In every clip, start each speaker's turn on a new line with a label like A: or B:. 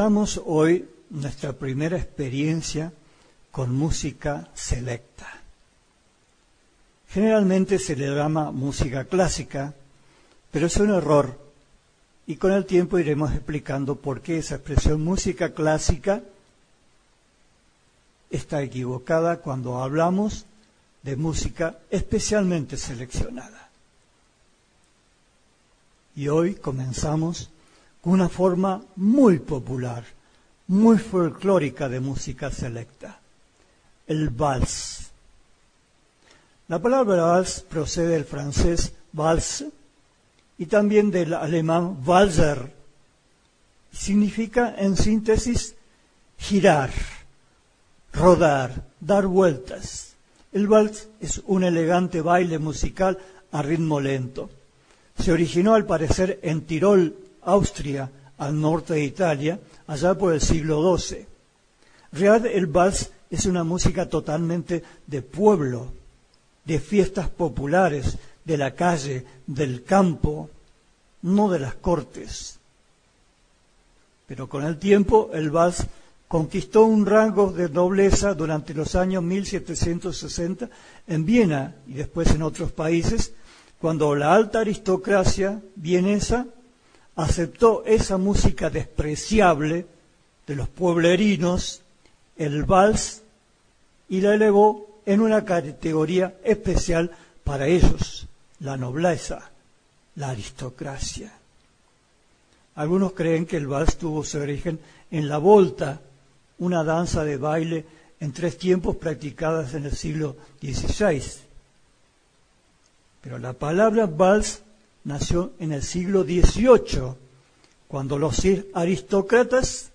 A: Comenzamos hoy nuestra primera experiencia con música selecta. Generalmente se le llama música clásica, pero es un error y con el tiempo iremos explicando por qué esa expresión música clásica está equivocada cuando hablamos de música especialmente seleccionada. Y hoy comenzamos una forma muy popular, muy folclórica de música selecta, el vals. La palabra vals procede del francés vals y también del alemán Walzer. Significa, en síntesis, girar, rodar, dar vueltas. El vals es un elegante baile musical a ritmo lento. Se originó al parecer en Tirol, Austria, al norte de Italia, allá por el siglo XII. Real el vals es una música totalmente de pueblo, de fiestas populares, de la calle, del campo, no de las cortes. Pero con el tiempo el vals conquistó un rango de nobleza durante los años 1760 en Viena y después en otros países, cuando la alta aristocracia vienesa aceptó esa música despreciable de los pueblerinos, el vals, y la elevó en una categoría especial para ellos, la nobleza, la aristocracia. Algunos creen que el vals tuvo su origen en la volta, una danza de baile en tres tiempos practicadas en el siglo XVI. Pero la palabra vals nació en el siglo XVIII, cuando los aristócratas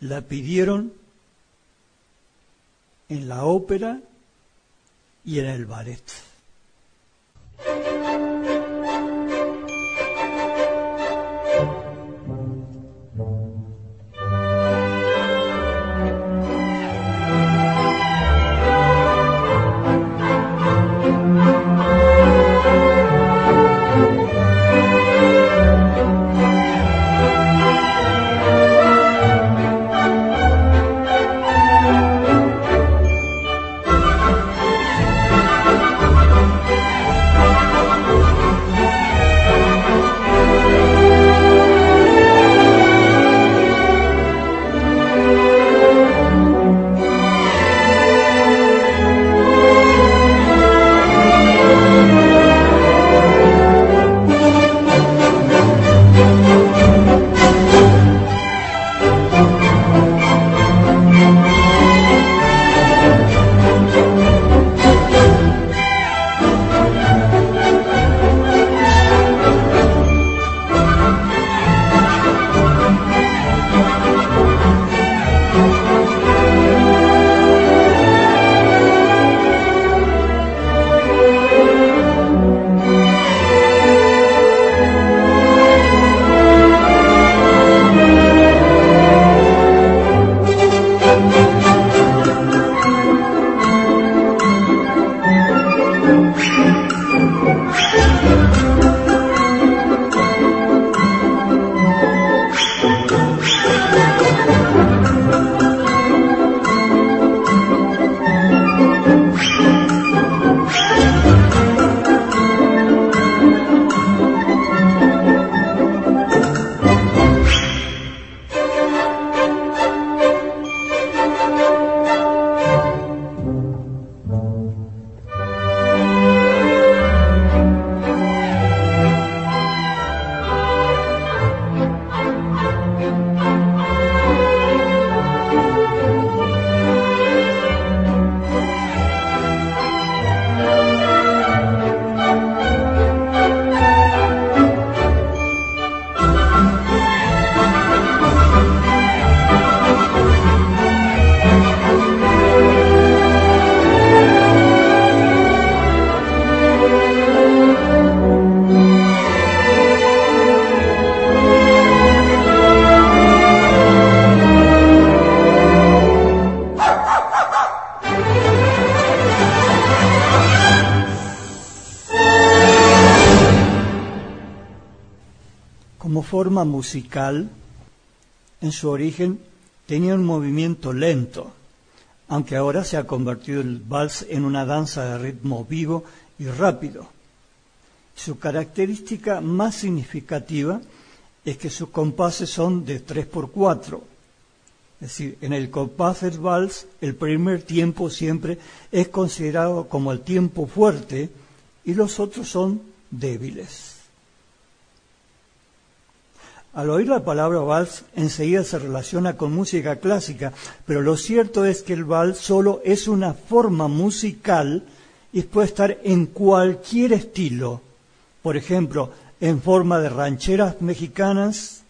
A: la pidieron en la ópera y en el ballet. Forma musical, en su origen tenía un movimiento lento, aunque ahora se ha convertido el vals en una danza de ritmo vivo y rápido. Su característica más significativa es que sus compases son de 3 por 4 Es decir, en el compás del vals, el primer tiempo siempre es considerado como el tiempo fuerte y los otros son débiles. Al oír la palabra vals, enseguida se relaciona con música clásica, pero lo cierto es que el vals solo es una forma musical y puede estar en cualquier estilo. Por ejemplo, en forma de rancheras mexicanas,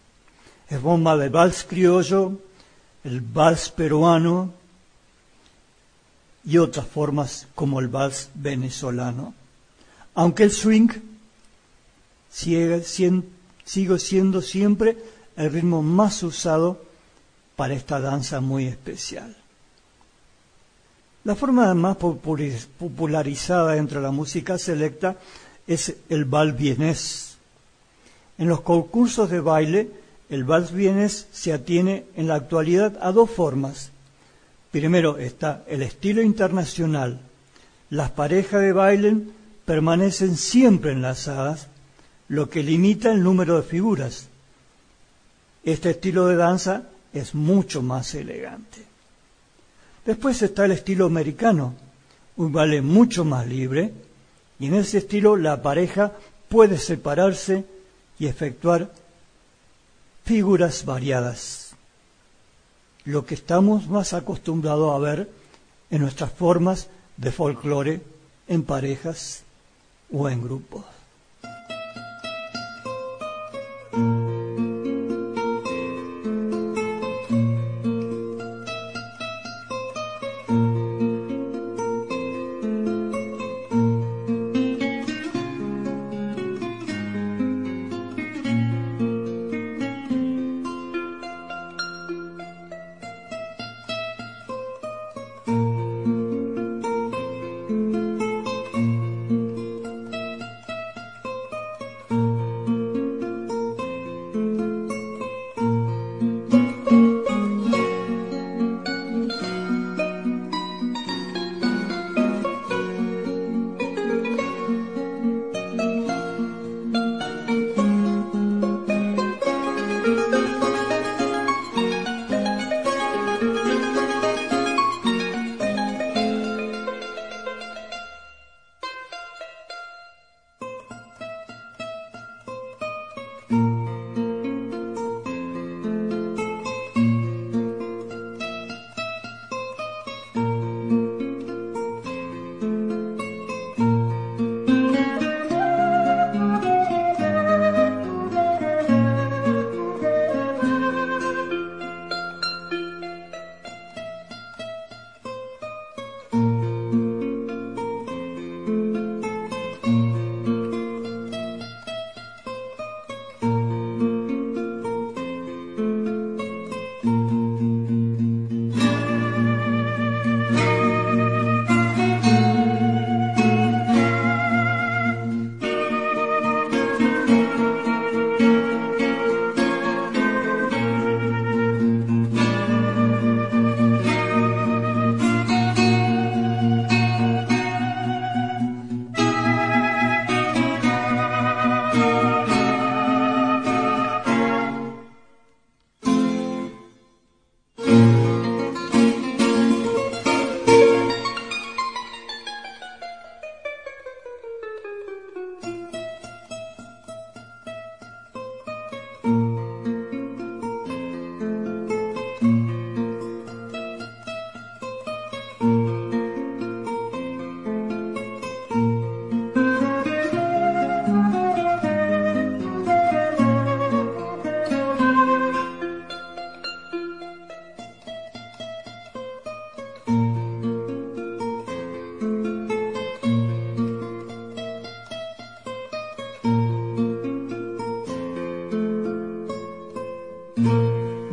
A: en forma de vals criollo, el vals peruano y otras formas como el vals venezolano. Aunque el swing sigue siendo sigo siendo siempre el ritmo más usado para esta danza muy especial. La forma más popularizada entre la música selecta es el vals vienés. En los concursos de baile, el vals vienés se atiene en la actualidad a dos formas. Primero está el estilo internacional. Las parejas de baile permanecen siempre enlazadas lo que limita el número de figuras. Este estilo de danza es mucho más elegante. Después está el estilo americano, un vale mucho más libre, y en ese estilo la pareja puede separarse y efectuar figuras variadas, lo que estamos más acostumbrados a ver en nuestras formas de folclore en parejas o en grupos.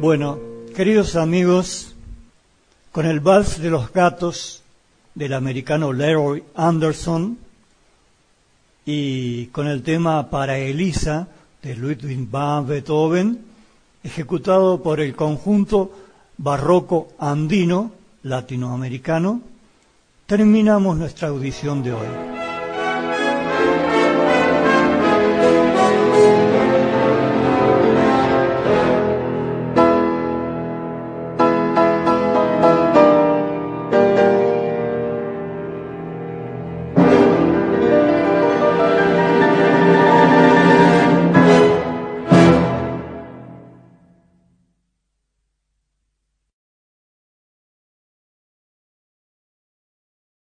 A: Bueno, queridos amigos, con el vals de los gatos del americano Leroy Anderson y con el tema para Elisa, de Ludwig van Beethoven, ejecutado por el conjunto barroco andino latinoamericano, terminamos nuestra audición de hoy.